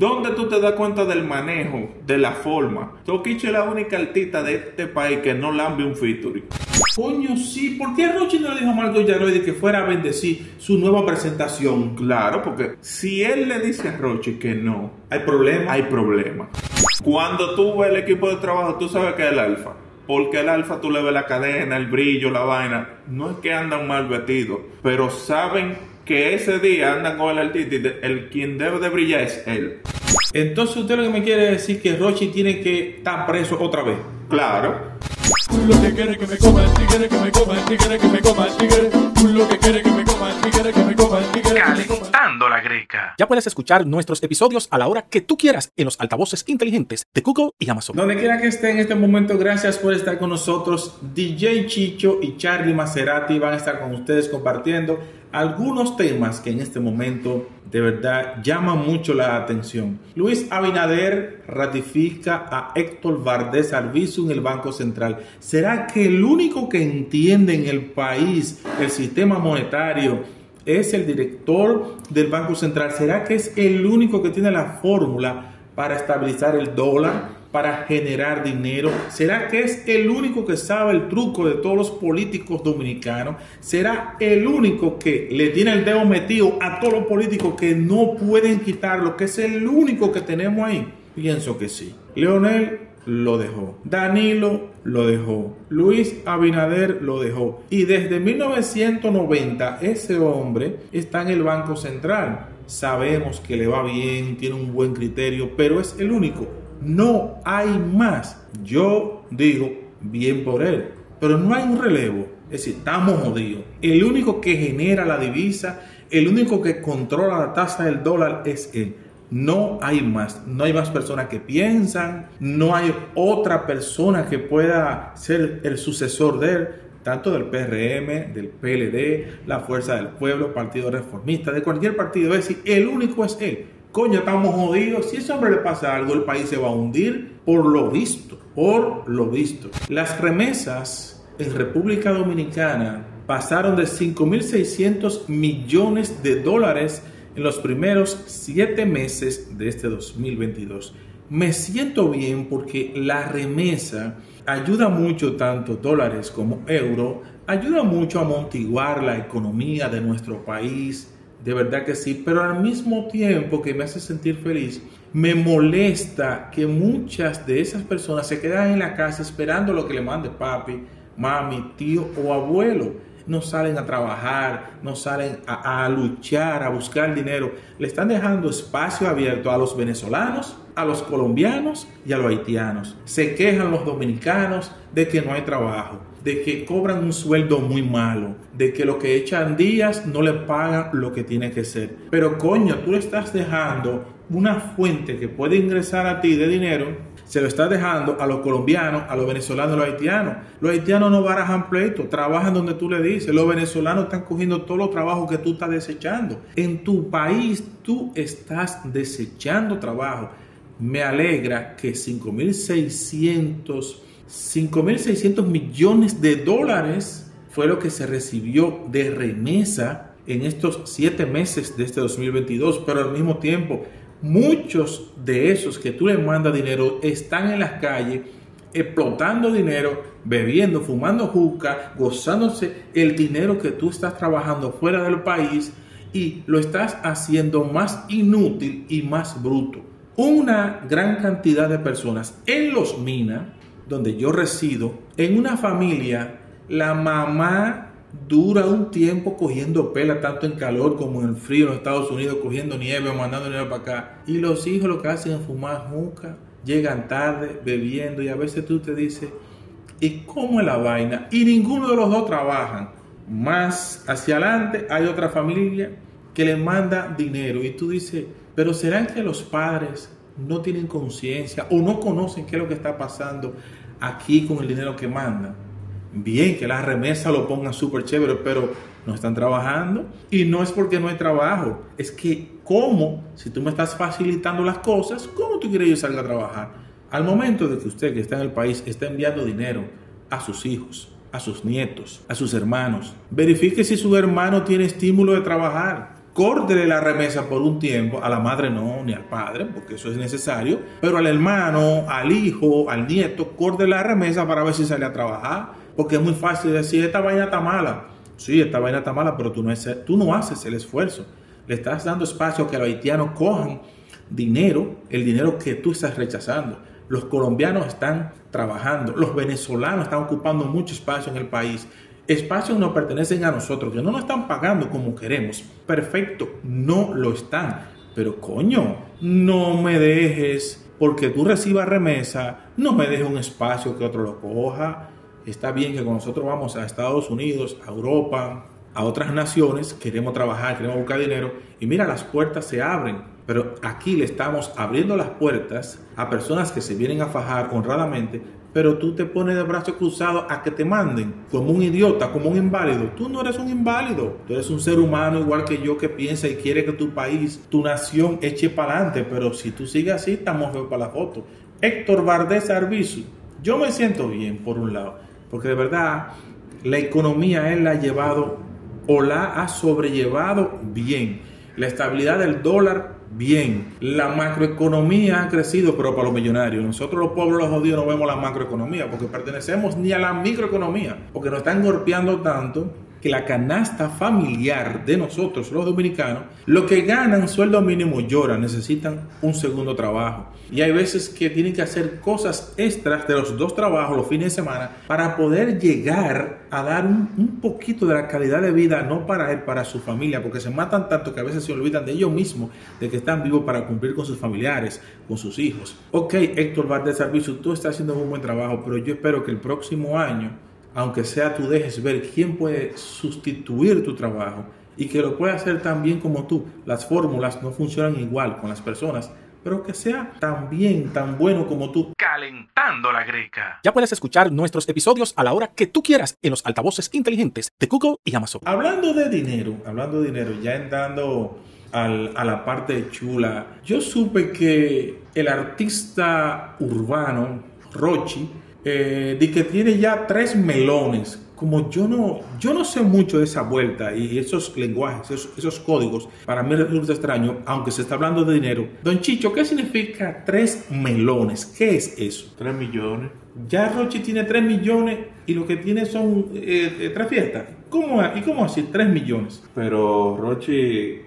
¿Dónde tú te das cuenta del manejo, de la forma? Toquiche es la única artista de este país que no lambe un featuring. Coño, sí, ¿por qué Rochi no le dijo a Marco Yaroy de que fuera a bendecir su nueva presentación? Claro, porque si él le dice a Rochi que no, hay problema, hay problema. Cuando tú ves el equipo de trabajo, tú sabes que es el alfa. Porque el alfa tú le ves la cadena, el brillo, la vaina. No es que andan mal vestidos, pero saben que ese día andan con el artista y el quien debe de brillar es él. Entonces usted lo que me quiere decir que Rochi tiene que estar preso otra vez. Claro. Lo que quiere que me coma el tigre, que me coma el tigre, que me coma el tigre. Lo que quiere que me coma el tigre, que me coma el tigre. que me coma- Calentando la greca. Ya puedes escuchar nuestros episodios a la hora que tú quieras en los altavoces inteligentes de Google y Amazon. Donde quiera que esté en este momento, gracias por estar con nosotros. DJ Chicho y Charlie Maserati van a estar con ustedes compartiendo algunos temas que en este momento de verdad llaman mucho la atención. Luis Abinader ratifica a Héctor Valdés Arbizu en el Banco Central. ¿Será que el único que entiende en el país el sistema monetario es el director del Banco Central? ¿Será que es el único que tiene la fórmula para estabilizar el dólar? Para generar dinero? ¿Será que es el único que sabe el truco de todos los políticos dominicanos? ¿Será el único que le tiene el dedo metido a todos los políticos que no pueden quitarlo? ¿Que es el único que tenemos ahí? Pienso que sí. Leonel lo dejó. Danilo lo dejó. Luis Abinader lo dejó. Y desde 1990 ese hombre está en el Banco Central. Sabemos que le va bien, tiene un buen criterio, pero es el único. No hay más. Yo digo, bien por él. Pero no hay un relevo. Es decir, estamos jodidos. El único que genera la divisa, el único que controla la tasa del dólar es él. No hay más, no hay más personas que piensan, no hay otra persona que pueda ser el sucesor de él, tanto del PRM, del PLD, la Fuerza del Pueblo, Partido Reformista, de cualquier partido. Es decir, el único es él. Coño, estamos jodidos. Si a ese hombre le pasa algo, el país se va a hundir por lo visto, por lo visto. Las remesas en República Dominicana pasaron de 5.600 millones de dólares en los primeros siete meses de este 2022. Me siento bien porque la remesa ayuda mucho, tanto dólares como euro, ayuda mucho a amortiguar la economía de nuestro país, de verdad que sí, pero al mismo tiempo que me hace sentir feliz, me molesta que muchas de esas personas se quedan en la casa esperando lo que le mande papi, mami, tío o abuelo no salen a trabajar, no salen a, a, luchar, a buscar dinero. Le están dejando espacio abierto a los venezolanos, a los colombianos y a los haitianos. Se quejan los dominicanos de que no hay trabajo, de que cobran un sueldo muy malo, de que lo que echan días no le pagan lo que tiene que ser. Pero coño, tú le estás dejando una fuente que puede ingresar a ti de dinero se lo está dejando a los colombianos, a los venezolanos, a los haitianos. Los haitianos no barajan pleito, trabajan donde tú le dices. Los venezolanos están cogiendo todos los trabajos que tú estás desechando. En tu país tú estás desechando trabajo. Me alegra que 5.600 5.600 millones de dólares fue lo que se recibió de remesa en estos siete meses de este 2022, pero al mismo tiempo muchos de esos que tú le mandas dinero están en las calles explotando dinero, bebiendo, fumando juca, gozándose el dinero que tú estás trabajando fuera del país y lo estás haciendo más inútil y más bruto. Una gran cantidad de personas en Los Minas, donde yo resido, en una familia, la mamá dura un tiempo cogiendo pela, tanto en calor como en frío en Estados Unidos, cogiendo nieve, mandando nieve para acá. Y los hijos lo que hacen es fumar juca, llegan tarde, bebiendo, y a veces tú te dices, ¿y cómo es la vaina? Y ninguno de los dos trabajan. Más hacia adelante hay otra familia que le manda dinero y tú dices, pero ¿serán que los padres no tienen conciencia o no conocen qué es lo que está pasando aquí con el dinero que mandan? Bien, que las remesas lo pongan súper chévere, pero no están trabajando. Y no es porque no hay trabajo, es que cómo, si tú me estás facilitando las cosas, ¿cómo tú quieres que yo salga a trabajar? Al momento de que usted que está en el país está enviando dinero a sus hijos, a sus nietos, a sus hermanos, verifique si su hermano tiene estímulo de trabajar. Córdele la remesa por un tiempo, a la madre no, ni al padre, porque eso es necesario, pero al hermano, al hijo, al nieto, córdele la remesa para ver si sale a trabajar, porque es muy fácil decir, esta vaina está mala. Sí, esta vaina está mala, pero tú no, es- tú no haces el esfuerzo. Le estás dando espacio a que los haitianos cojan dinero, el dinero que tú estás rechazando. Los colombianos están trabajando, los venezolanos están ocupando mucho espacio en el país. Espacios no pertenecen a nosotros, que no nos están pagando como queremos. Perfecto, no lo están. Pero coño, no me dejes, porque tú recibas remesa, no me dejes un espacio que otro lo coja. Está bien que con nosotros vamos a Estados Unidos, a Europa, a otras naciones, queremos trabajar, queremos buscar dinero y mira, las puertas se abren. Pero aquí le estamos abriendo las puertas a personas que se vienen a fajar honradamente, pero tú te pones de brazos cruzados a que te manden como un idiota, como un inválido. Tú no eres un inválido, tú eres un ser humano igual que yo que piensa y quiere que tu país, tu nación eche para adelante, pero si tú sigues así, estamos feos para la foto. Héctor Valdés Arbizu, yo me siento bien por un lado, porque de verdad la economía él la ha llevado o la ha sobrellevado bien. La estabilidad del dólar, bien. La macroeconomía ha crecido, pero para los millonarios. Nosotros los pobres, los jodidos, no vemos la macroeconomía porque pertenecemos ni a la microeconomía, porque nos están golpeando tanto que la canasta familiar de nosotros, los dominicanos, lo que ganan sueldo mínimo lloran, necesitan un segundo trabajo. Y hay veces que tienen que hacer cosas extras de los dos trabajos los fines de semana para poder llegar a dar un, un poquito de la calidad de vida, no para él, para su familia, porque se matan tanto que a veces se olvidan de ellos mismos, de que están vivos para cumplir con sus familiares, con sus hijos. Ok, Héctor Valdés Servicio, tú estás haciendo un buen trabajo, pero yo espero que el próximo año aunque sea tú dejes ver quién puede sustituir tu trabajo y que lo pueda hacer tan bien como tú. Las fórmulas no funcionan igual con las personas, pero que sea tan bien, tan bueno como tú. Calentando la greca. Ya puedes escuchar nuestros episodios a la hora que tú quieras en los altavoces inteligentes de Google y Amazon. Hablando de dinero, hablando de dinero, ya entrando al- a la parte chula, yo supe que el artista urbano, Rochi, eh, di que tiene ya tres melones. Como yo no, yo no sé mucho de esa vuelta y esos lenguajes, esos, esos códigos, para mí resulta extraño, aunque se está hablando de dinero. Don Chicho, ¿qué significa tres melones? ¿Qué es eso? 3 millones. Ya Rochi tiene 3 millones y lo que tiene son eh, eh, tres fiestas. ¿Cómo, ¿Y cómo así? 3 millones. Pero Rochi,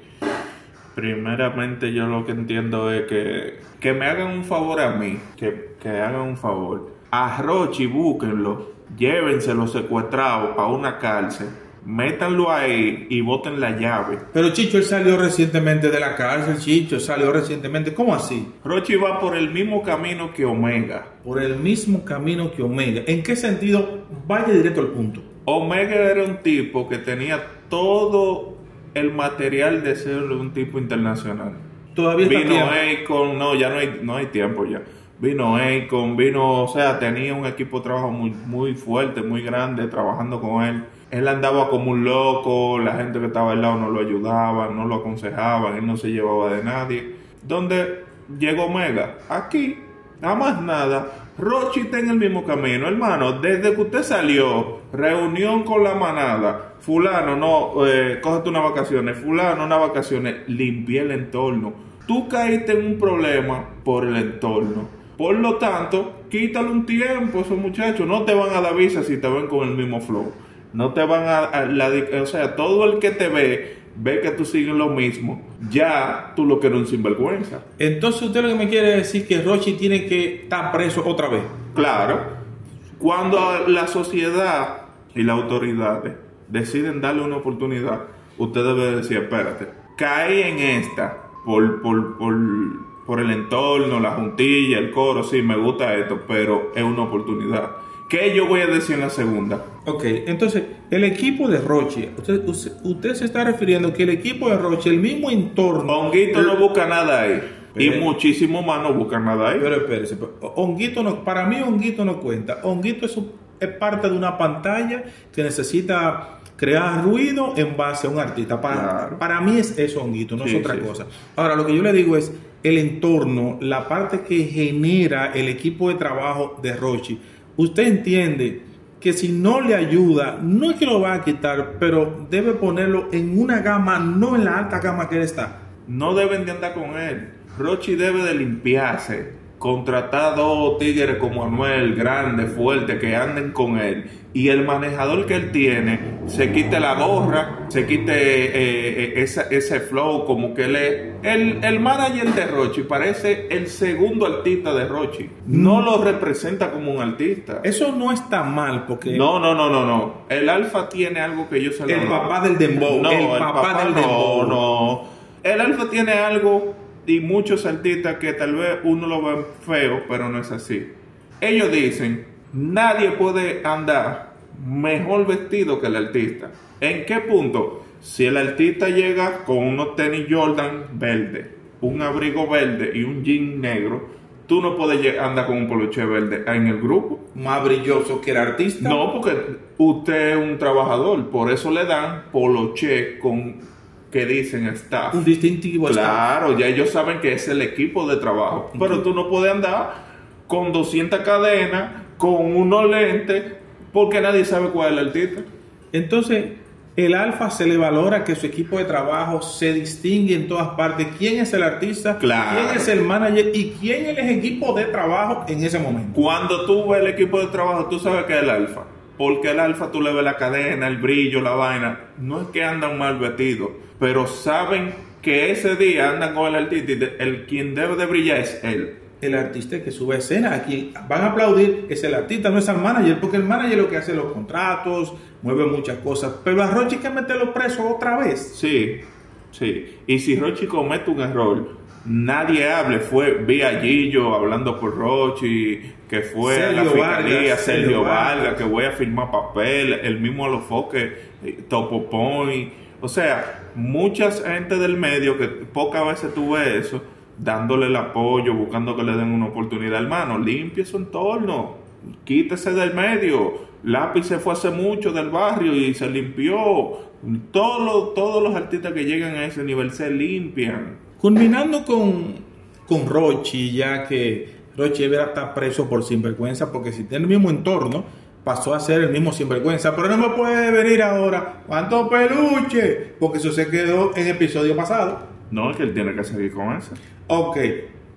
primeramente yo lo que entiendo es que, que me hagan un favor a mí, que, que hagan un favor. A Rochi búsquenlo, llévenselo secuestrado a una cárcel, métanlo ahí y boten la llave. Pero Chicho, él salió recientemente de la cárcel. Chicho salió recientemente. ¿Cómo así? Rochi va por el mismo camino que Omega. Por el mismo camino que Omega. ¿En qué sentido? Vaya directo al punto. Omega era un tipo que tenía todo el material de ser un tipo internacional. Todavía está Vino tiempo. Akon, no, ya no hay, no hay tiempo ya. Vino Akon, vino, o sea, tenía un equipo de trabajo muy, muy fuerte, muy grande, trabajando con él. Él andaba como un loco, la gente que estaba al lado no lo ayudaba, no lo aconsejaban, él no se llevaba de nadie. Donde llegó Omega, aquí, nada más nada, Rochi está en el mismo camino, hermano. Desde que usted salió, reunión con la manada, fulano, no, eh, cógete unas vacaciones, fulano, unas vacaciones, limpié el entorno. Tú caíste en un problema por el entorno. Por lo tanto, quítale un tiempo a esos muchachos. No te van a dar visa si te ven con el mismo flow. No te van a, a la, o sea, todo el que te ve ve que tú sigues lo mismo. Ya tú lo que eres un sinvergüenza. Entonces usted lo que me quiere decir que Rochi tiene que estar preso otra vez. Claro, cuando la sociedad y las autoridades deciden darle una oportunidad, usted debe decir, espérate, caí en esta por, por, por, por el entorno, la juntilla, el coro, sí, me gusta esto, pero es una oportunidad. ¿Qué yo voy a decir en la segunda? Ok, entonces el equipo de Rochi, usted, usted, usted se está refiriendo que el equipo de Rochi, el mismo entorno. Honguito no busca nada ahí. Y muchísimo más no busca nada ahí. Pero espérese, Honguito no, para mí Honguito no cuenta. Honguito es, un- es parte de una pantalla que necesita crear ruido en base a un artista. Para, Claro. para mí es eso Honguito, no Sí, es otra sí, cosa. Ahora, lo que yo le digo es el entorno, la parte que genera el equipo de trabajo de Rochi. Usted entiende que si no le ayuda, no es que lo va a quitar, pero debe ponerlo en una gama, no en la alta gama que él está. No deben de andar con él. Rochi debe de limpiarse contratar dos tigres como Anuel, grande, fuerte, que anden con él. Y el manejador que él tiene se quite la gorra, se quite eh, eh, ese, flow, como que él es. El, el manager de Rochi parece el segundo artista de Rochi. No lo representa como un artista. Eso no está mal, porque No, no, no, no, no. El Alfa tiene algo que yo se el papá del dembow, No, el papá, del dembow. no, no. El Alfa tiene algo y muchos artistas que tal vez uno lo ve feo, pero no es así. Ellos dicen, nadie puede andar mejor vestido que el artista. ¿En qué punto? Si el artista llega con unos tenis Jordan verde, un abrigo verde y un jean negro, tú no puedes andar con un poloche verde en el grupo. Más brilloso que el artista. No, porque usted es un trabajador, por eso le dan poloche con que dicen staff. Un distintivo. Claro, ya ellos saben que es el equipo de trabajo. Pero tú no puedes andar con 200 cadenas, con unos lentes, porque nadie sabe cuál es el artista. Entonces, el alfa se le valora que su equipo de trabajo se distingue en todas partes. ¿Quién es el artista? Claro. ¿Quién es el manager? ¿Y quién es el equipo de trabajo en ese momento? Cuando tú ves el equipo de trabajo, tú sabes que es el alfa. Porque el alfa tú le ves la cadena, el brillo, la vaina. No es que andan mal vestidos, pero saben que ese día andan con el artista y de- el quien debe de brillar es él. El artista que sube a escena. Aquí van a aplaudir, es el artista, no es el manager, porque el manager lo que hace es los contratos, mueve muchas cosas. Pero a Rochi hay que meterlo preso otra vez. Sí, sí. Y si Rochi comete un error, nadie hable. Fue vía Gillo hablando por Rochi, que fue a la fiscalía, Vargas, Sergio Vargas, Vargas. que voy a firmar papel, el mismo Alofoque, eh, Topo Point. O sea, mucha gente del medio que pocas veces tú ves eso, dándole el apoyo, buscando que le den una oportunidad. Hermano, limpie su entorno, quítese del medio. Lápiz se fue hace mucho del barrio y se limpió. Todos los, todos los artistas que llegan a ese nivel se limpian. Culminando con, con Rochi, ya que Rochi debe estar preso por sinvergüenza, porque si tiene el mismo entorno, pasó a ser el mismo sinvergüenza. Pero no me puede venir ahora, ¿cuánto peluche? Porque eso se quedó en episodio pasado. No es que él tiene que seguir con eso. Ok,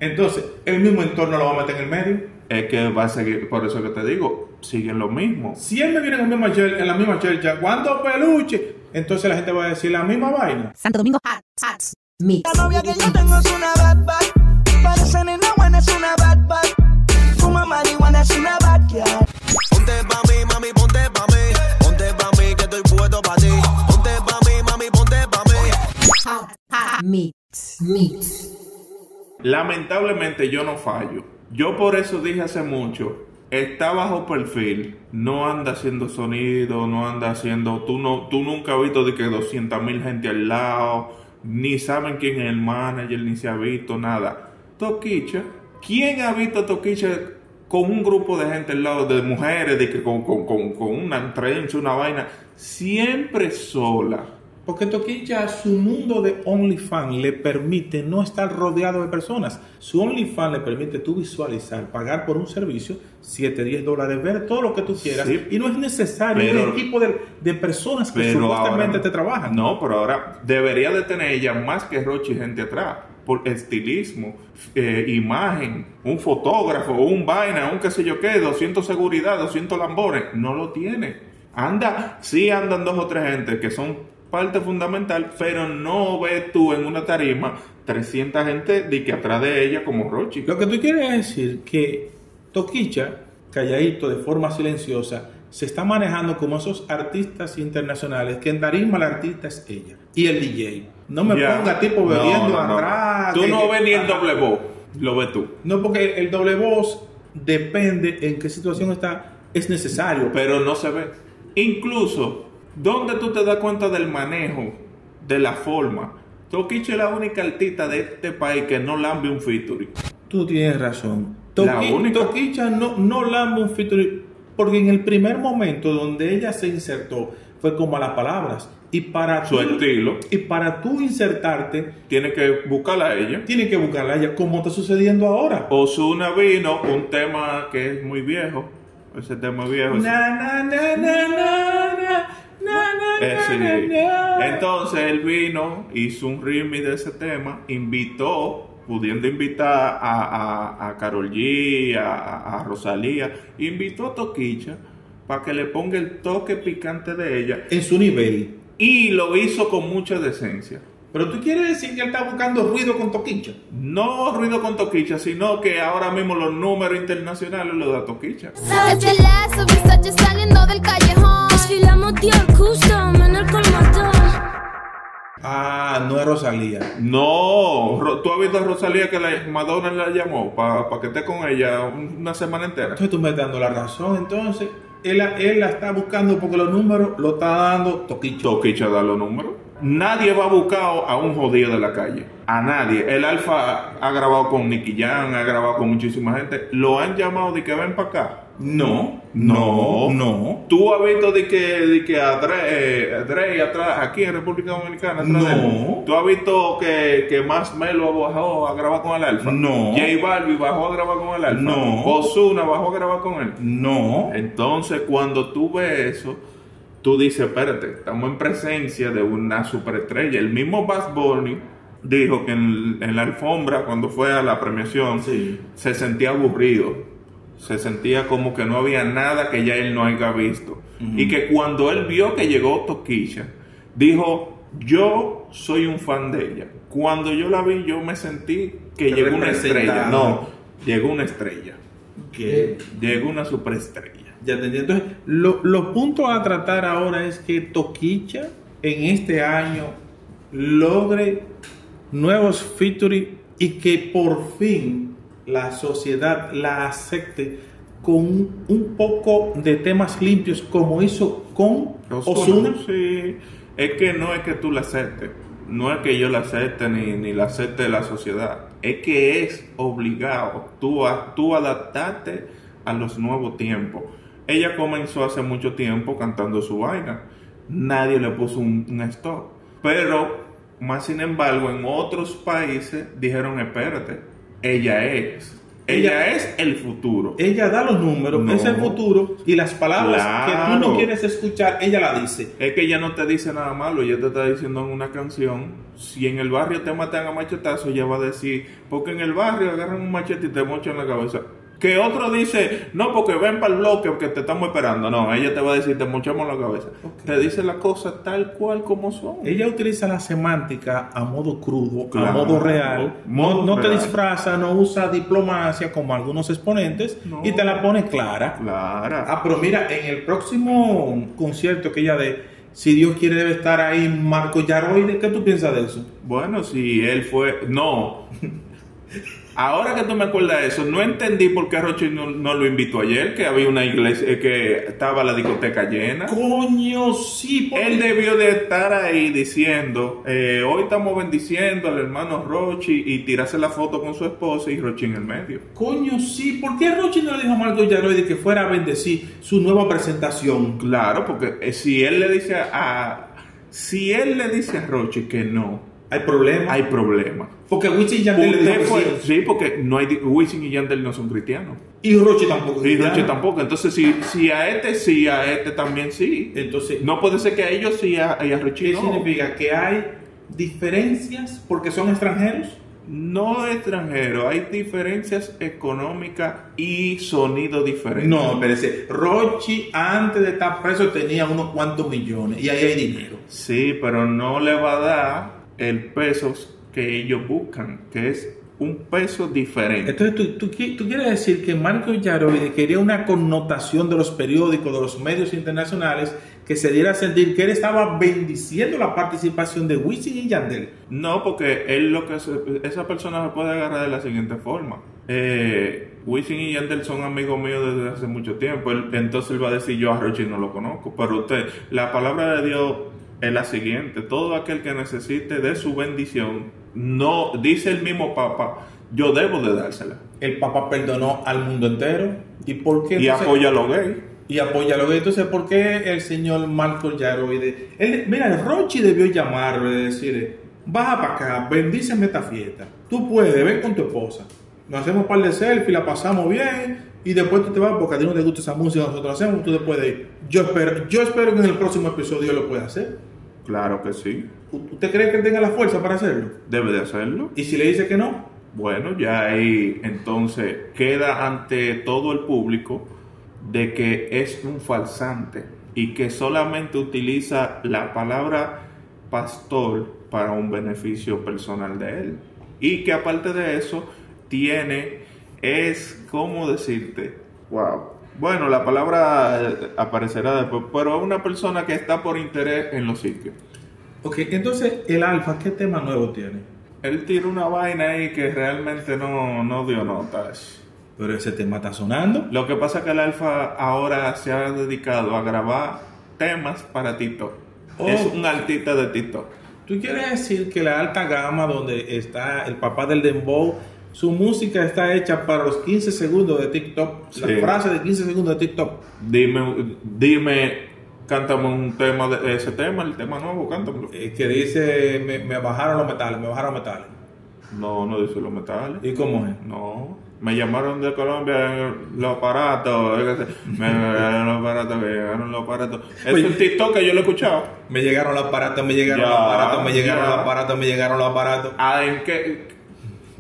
entonces, el mismo entorno lo va a meter en el medio. Es que va a seguir, por eso que te digo, siguen lo mismo. Si él me viene en, el mismo en la misma chelcha, ¿cuánto peluche? Entonces la gente va a decir la misma vaina. Santo Domingo Hot Hats Mix. La novia que yo tengo es una bad bad. Parece nena buena, es una bad bad. Fuma marihuana, es una bad cat. Ponte pa' mí, mami, ponte pa' mí. Ponte pa' mí, que estoy puesto pa' ti. Ponte pa' mí, mami, ponte pa' mí. Mix. Mix. Lamentablemente yo no fallo. Yo por eso dije hace mucho, está bajo perfil, no anda haciendo sonido, no anda haciendo, tú no, tú nunca has visto de que 200 mil gente al lado, ni saben quién es el manager, ni se ha visto nada. Toquicha, ¿quién ha visto a Toquicha con un grupo de gente al lado, de mujeres, de que con, con, con, con una trencha, una vaina, siempre sola? Porque Toquicha, su mundo de OnlyFans le permite no estar rodeado de personas. Su OnlyFans le permite tú visualizar, pagar por un servicio, 7, 10 dólares, ver todo lo que tú quieras. Sí. Y no es necesario Pero- un equipo de, de personas que supuestamente ahora- te trabajan. No, pero ahora debería de tener ella más que Rochi gente atrás. Por estilismo, eh, imagen, un fotógrafo, un vaina, un qué sé yo qué, 200 seguridad, 200 lambones. No lo tiene. Anda, sí andan dos o tres gente que son parte fundamental, pero no ves tú en una tarima 300 gente de que atrás de ella como Rochi. Lo que tú quieres decir que Toquicha, calladito, de forma silenciosa, se está manejando como esos artistas internacionales que en tarima el artista es ella y el DJ. No me ponga tipo bebiendo no, no. atrás. Tú no ves ni el Ajá. doble voz, lo ves tú. No, porque el doble voz depende en qué situación está, es necesario. pero no se ve. Incluso, donde tú te das cuenta del manejo, de la forma. Toquicha es la única artista de este país que no lambe un featuring. Tú tienes razón. La Toqui- única. Toquicha no, no lambe un featuring, porque en el primer momento donde ella se insertó fue como a las palabras. Y para Su tú- estilo. Y para tú insertarte, Tiene que buscarla a ella. tienes que buscarla a ella, como está sucediendo ahora. Osuna vino, un tema que es muy viejo. Ese tema es viejo. Na, na, na, na, na, na, Eh, sí. Entonces él vino, hizo un remix de ese tema, invitó, pudiendo invitar a, a, a Karol G, a, a Rosalía, invitó a Toquicha para que le ponga el toque picante de ella En su nivel. y lo hizo con mucha decencia. Pero tú quieres decir que él está buscando ruido con Toquicha. No ruido con Toquicha, sino que ahora mismo los números internacionales los da Toquicha. Saliendo del callejón. Desfilamos. Ah, no es Rosalía. No, Ro- tú has visto a Rosalía que la Madonna la llamó para que esté con ella un- una semana entera. Entonces tú me estás dando la razón. Entonces, él, él la está buscando porque los números lo está dando Toquicha. Toquicha da los números. Nadie va a buscar a un jodido de la calle. A nadie. El Alfa ha grabado con Nicky Jam, ha grabado con muchísima gente. Lo han llamado de que ven para acá. No, No. no, no. Tú has visto de que, de que a Dre, eh, Dre atrás, aquí en República Dominicana. atrás? No. Tú has visto que, que Más Melo bajó a grabar con el Alfa. No. J Balbi bajó a grabar con el Alfa. No. Ozuna bajó a grabar con él. No. Entonces, cuando tú ves eso, tú dices, espérate, estamos en presencia de una superestrella. El mismo Bass Bunny dijo que en, en la alfombra, cuando fue a la premiación, Sí. se sentía aburrido. Se sentía como que no había nada que ya él no haya visto. Y que cuando él vio que llegó Toquilla, dijo, yo soy un fan de ella. Cuando yo la vi, yo me sentí que llegó una estrella. No, llegó una estrella. Que Llegó una superestrella. Ya te entiendo. Entonces, lo- los puntos a tratar ahora es que Toquicha en este año logre nuevos featuring y que por fin la sociedad la acepte con un, poco de temas limpios como hizo con Ozuna. Sí, es que no es que tú la aceptes, no es que yo la acepte ni, ni la acepte la sociedad, es que es obligado tú, a, tú adaptarte a los nuevos tiempos. Ella comenzó hace mucho tiempo cantando su vaina, nadie le puso un, un stop, pero más sin embargo en otros países dijeron espérate, ella es. Ella es el futuro. Ella da los números, No. es el futuro y las palabras que tú no quieres escuchar, ella la dice. Es que ella no te dice nada malo, ella te está diciendo en una canción, si en el barrio te matan a machetazo, ella va a decir, porque en el barrio agarran un machete y te mochan la cabeza. Que otro dice, no, porque ven para el bloque, porque te estamos esperando. No, ella te va a decir, te mochamos la cabeza. Te dice las cosas tal cual como son. Ella utiliza la semántica a modo crudo, a modo real. Modo no no te disfraza, no usa diplomacia como algunos exponentes No. y te la pone clara. Clara. Ah, pero mira, en el próximo concierto que ella dé, si Dios quiere, debe estar ahí Marco Yaroide. ¿Qué tú piensas de eso? Bueno, si él fue. No. Ahora que tú me acuerdas de eso, no entendí por qué Roche no, no lo invitó ayer, que había una iglesia, eh, que estaba la discoteca llena. Coño, sí, porque- Él debió de estar ahí diciendo, eh, hoy estamos bendiciendo al hermano Rochi y tirarse la foto con su esposa y Rochi en el medio. Coño, sí. ¿Por qué Rochi no le dijo a Marco Yaroide que fuera a bendecir su nueva presentación? Claro, porque eh, si él le dice a... Si él le dice a Rochi que no, Hay problema. hay problema. Porque Wisin y Yandel le dijo Usted que fue- sí. sí, porque no hay, Wisin y Yandel no son cristianos. Y Rochi tampoco. Y Rochi tampoco. Entonces, si, si a este sí, a este también sí. Entonces, No puede ser que a ellos sí, a, a Rochi ¿Qué no. significa? ¿Que hay diferencias porque son extranjeros? No extranjero, hay diferencias económicas y sonido diferente. No, espérese. Rochi antes de estar preso tenía unos cuantos millones y ahí hay dinero. Sí, pero no le va a dar el peso que ellos buscan, que es un peso diferente. Entonces, ¿tú, tú, qui- tú quieres decir que Marco Yaroide quería una connotación de los periódicos, de los medios internacionales, que se diera a sentir que él estaba bendiciendo la participación de Wisin y Yandel. No, porque él lo que se- esa persona se puede agarrar de la siguiente forma. Eh, Wisin y Yandel son amigos míos desde hace mucho tiempo. Él- entonces él va a decir yo a Rochi no lo conozco. Pero usted, la palabra de Dios es la siguiente: todo aquel que necesite de su bendición, no dice el mismo Papa, yo debo de dársela. El Papa perdonó al mundo entero. ¿Y por qué? Y entonces- apoya a los gays. y apoya lo que entonces ¿por qué el señor Marco Yaroide él, mira Rochi debió llamarlo y decirle baja para acá bendíceme esta fiesta tú puedes ven con tu esposa nos hacemos un par de selfies, la pasamos bien y después tú te vas porque a ti no te gusta esa música que nosotros hacemos, tú te puedes ir. Yo espero, yo espero que en el próximo episodio lo pueda hacer. Claro que sí. ¿Usted cree que tenga la fuerza para hacerlo? Debe de hacerlo. Y si le dice que no, Bueno, ya ahí entonces queda ante todo el público de que es un falsante y que solamente utiliza la palabra pastor para un beneficio personal de él. Y que aparte de eso tiene, es, ¿cómo decirte? Wow. Bueno, la palabra eh, aparecerá después, pero es una persona que está por interés en los sitios. ok, entonces el alfa, ¿qué tema nuevo tiene? Él tira una vaina ahí que realmente no, no dio notas. Pero ese tema está sonando. Lo que pasa es que el Alfa ahora se ha dedicado a grabar temas para TikTok. Oh. Es un artista de TikTok. ¿Tú quieres decir que la alta gama donde está el papá del dembow, su música está hecha para los 15 segundos de TikTok? Sí. La frase de 15 segundos de TikTok. Dime, dime, cántame un tema de ese tema, el tema nuevo, cántamelo. eh, que dice, me, me bajaron los metales, me bajaron los metales. No, no dice los metales. ¿Y cómo es? No. Me llamaron de Colombia los aparatos. sé. Me llegaron los aparatos, me llegaron los aparatos. Es Oye. un TikTok que yo lo he escuchado. Me llegaron los aparatos, me llegaron Ya, los aparatos, me llegaron ya. los aparatos, me llegaron los aparatos. Ah, ¿en qué,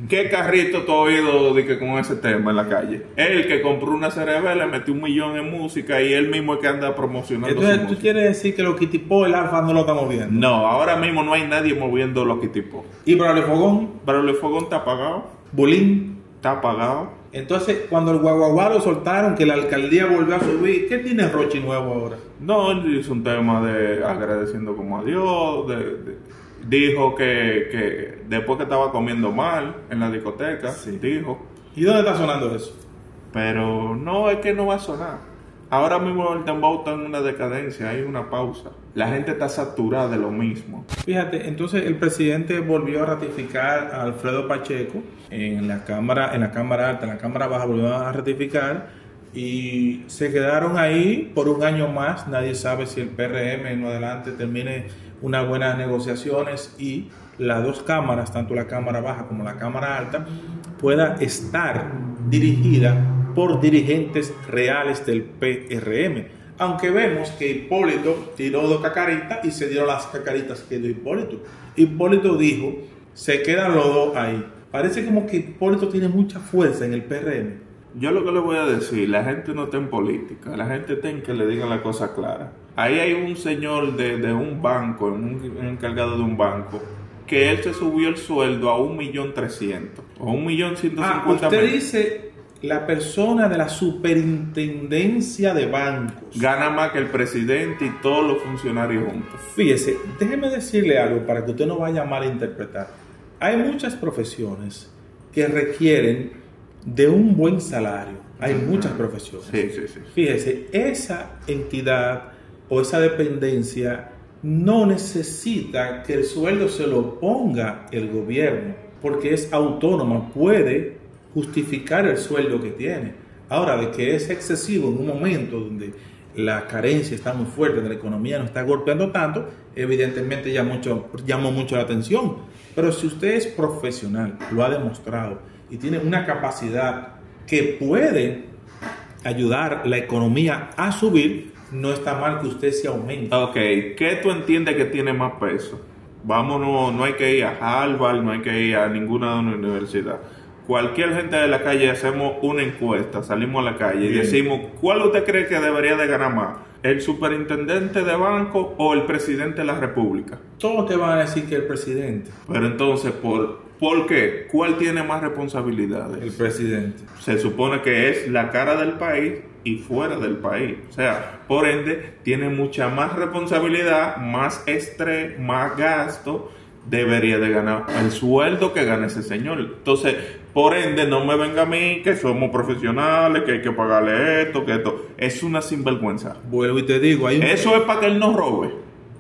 qué carrito tú has oído de que con ese tema en la calle? Él que compró una cerebela, le metió un millón en música y él mismo es que anda promocionando su Entonces, ¿tú música. quieres decir que lo que tipo el alfa no lo estamos viendo? No, ahora mismo no hay nadie moviendo lo que tipo. Y para el fogón, el fogón está apagado. bulín. Está apagado. Entonces, cuando el guaguaguá lo soltaron, que la alcaldía volvió a subir, ¿qué tiene Rochi nuevo ahora? No, hizo un tema de agradeciendo como a Dios. de- de- dijo que, que después que estaba comiendo mal en la discoteca, dijo. ¿Y dónde está sonando eso? Pero no, es que no va a sonar. Ahora mismo el dembow está en una decadencia, hay una pausa. La gente está saturada de lo mismo. Fíjate, entonces el presidente volvió a ratificar a Alfredo Pacheco en la Cámara, en la Cámara Alta, en la Cámara Baja volvió a ratificar y se quedaron ahí por un año más. Nadie sabe si el PRM en adelante termine unas buenas negociaciones y las dos cámaras, tanto la Cámara Baja como la Cámara Alta, pueda estar dirigida por dirigentes reales del PRM. Aunque vemos que Hipólito tiró dos cacaritas y se dieron las cacaritas que dio Hipólito. Hipólito dijo, se quedan los dos ahí. Parece como que Hipólito tiene mucha fuerza en el PRM. Yo lo que le voy a decir, la gente no está en política, la gente está en que le digan la cosa clara. Ahí hay un señor de, de un banco, un, encargado de un banco, que él se subió el sueldo a un millón trescientos o un millón ciento Ah, cincuenta usted mil. dice la persona de la superintendencia de bancos. Gana más que el presidente y todos los funcionarios juntos. Fíjese, déjeme decirle algo para que usted no vaya a malinterpretar. Hay muchas profesiones que requieren de un buen salario. Hay muchas profesiones. Sí, sí, sí. Fíjese, esa entidad o esa dependencia no necesita que el sueldo se lo ponga el gobierno, porque es autónoma, puede justificar el sueldo que tiene. Ahora, de que es excesivo en un momento donde la carencia está muy fuerte, donde la economía no está golpeando tanto, evidentemente ya mucho, llamó mucho la atención. Pero si usted es profesional, lo ha demostrado, y tiene una capacidad que puede ayudar la economía a subir, no está mal que usted se aumente. Ok, ¿qué tú entiendes que tiene más peso? Vámonos, no hay que ir a Harvard, no hay que ir a ninguna universidad. Cualquier gente de la calle hacemos una encuesta, salimos a la calle y decimos, ¿cuál usted cree que debería de ganar más? ¿El superintendente de banco o el presidente de la república? Todos te van a decir que el presidente, Pero entonces, ¿por, ¿por qué? ¿Cuál tiene más el responsabilidades? presidente. Se supone que es la cara del país y fuera del país. O sea, por ende, tiene mucha más responsabilidad, más estrés, más gasto. Debería de ganar el sueldo que gana ese señor. Entonces, por ende, no me venga a mí que somos profesionales, que hay que pagarle esto, que esto. Es una sinvergüenza. Vuelvo y te digo, hay un- Eso es para que él no robe,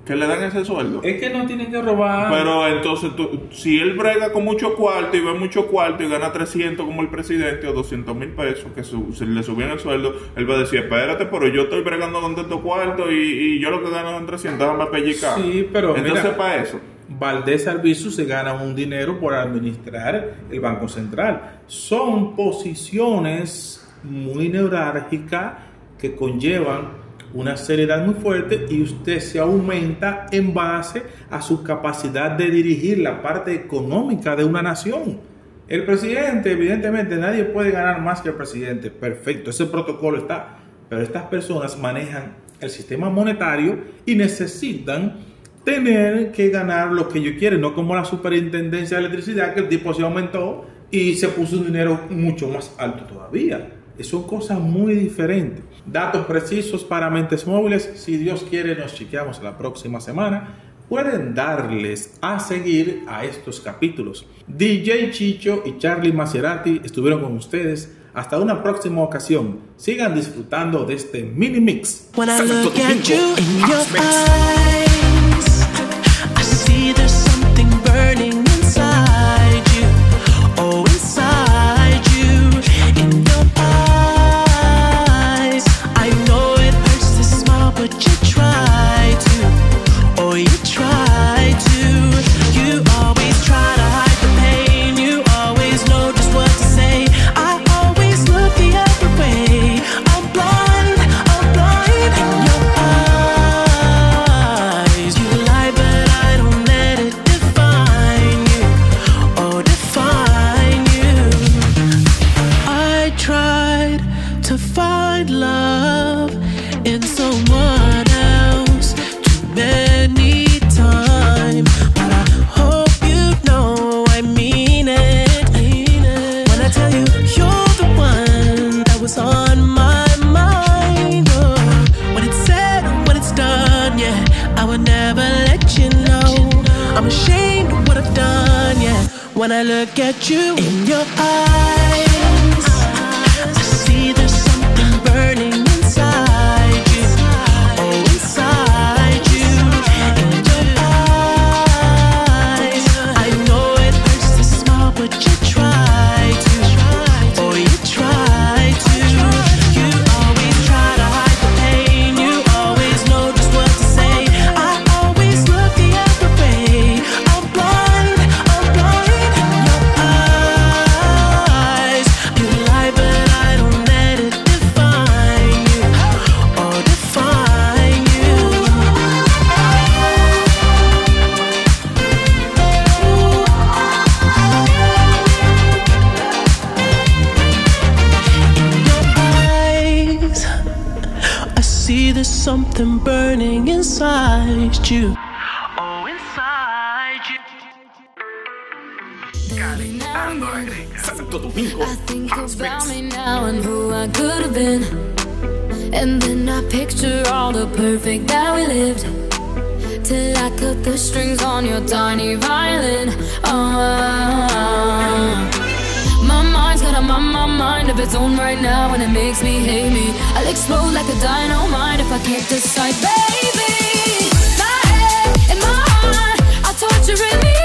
que le dan ese sueldo. es que no tienen que robar. Pero entonces, tú- si él brega con mucho cuarto y ve mucho cuarto y gana 300 como el presidente o 200 mil pesos, que su- se le subían el sueldo, él va a decir, espérate, pero yo estoy bregando con tanto cuarto y, y yo lo que gano son 300, déjame pellicar. Sí, pero Entonces, mira- para eso. Valdés Albizu se gana un dinero por administrar el Banco Central. Son posiciones muy neurálgicas que conllevan una seriedad muy fuerte y usted se aumenta en base a su capacidad de dirigir la parte económica de una nación. El presidente, evidentemente, nadie puede ganar más que el presidente. Perfecto, ese protocolo está. Pero estas personas manejan el sistema monetario y necesitan tener que ganar lo que ellos quieren, no como la superintendencia de electricidad, que el tipo se aumentó y se puso un dinero mucho más alto todavía. Son cosas muy diferentes. Datos precisos para mentes móviles. Si Dios quiere, nos chequeamos la próxima semana. Pueden darles a seguir a estos capítulos. DJ Chicho y Charlie Maserati estuvieron con ustedes. Hasta una próxima ocasión. Sigan disfrutando de este mini mix. Never let you know. I'm ashamed of what I've done, yeah. When I look at you in your eyes, see there's something burning inside you. Oh, inside you. I think about me now and who I could have been. And then I picture all the perfect that we lived. Till I cut the strings on your tiny violin. Ah. My mind's got a my, my mind of its own right now, and it makes me hate me. I'll explode like a dynamite if I can't decide, baby. My head and my heart are torturing me.